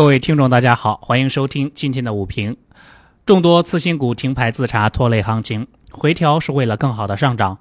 各位听众，大家好，欢迎收听今天的午评。众多次新股停牌自查拖累行情，回调是为了更好的上涨。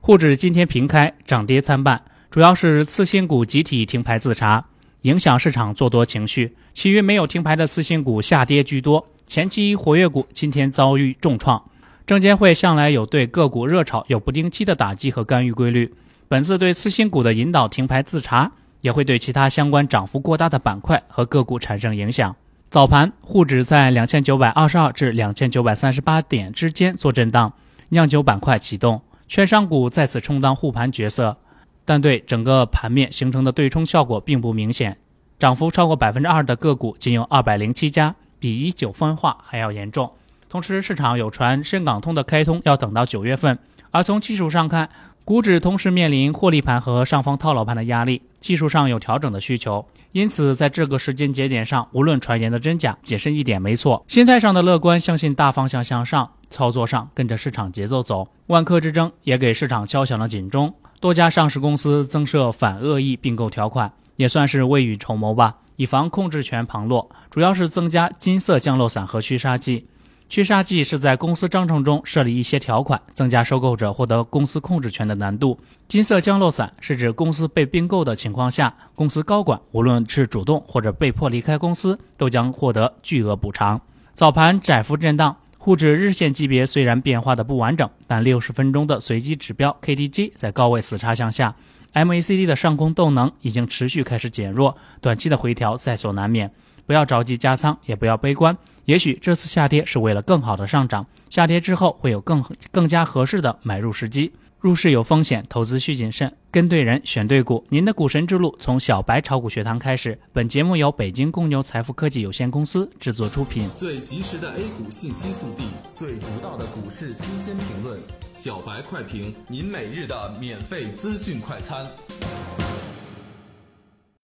沪指今天平开，涨跌参半，主要是次新股集体停牌自查，影响市场做多情绪。其余没有停牌的次新股下跌居多，前期活跃股今天遭遇重创。证监会向来有对个股热炒有不定期的打击和干预规律，本次对次新股的引导停牌自查。也会对其他相关涨幅过大的板块和个股产生影响。早盘沪指在两千九百二十二至两千九百三十八点之间做震荡，酿酒板块启动，券商股再次充当护盘角色，但对整个盘面形成的对冲效果并不明显。涨幅超过百分之二的个股仅有二百零七家，比一九分化还要严重。同时，市场有传深港通的开通要等到九月份，而从技术上看。股指同时面临获利盘和上方套牢盘的压力，技术上有调整的需求，因此在这个时间节点上，无论传言的真假，谨慎一点没错。心态上的乐观，相信大方向向上，操作上跟着市场节奏走。万科之争也给市场敲响了警钟，多家上市公司增设反恶意并购条款，也算是未雨绸缪吧，以防控制权旁落。主要是增加金色降落伞和驱杀剂。驱杀剂是在公司章程中设立一些条款，增加收购者获得公司控制权的难度。金色降落伞是指公司被并购的情况下，公司高管无论是主动或者被迫离开公司，都将获得巨额补偿。早盘窄幅震荡，沪指日线级别虽然变化的不完整，但六十分钟的随机指标 KDJ 在高位死叉向下，MACD 的上攻动能已经持续开始减弱，短期的回调在所难免。不要着急加仓，也不要悲观。也许这次下跌是为了更好的上涨，下跌之后会有更更加合适的买入时机。入市有风险，投资需谨慎，跟对人，选对股。您的股神之路从小白炒股学堂开始。本节目由北京公牛财富科技有限公司制作出品。最及时的 A 股信息速递，最独到的股市新鲜评论，小白快评，您每日的免费资讯快餐。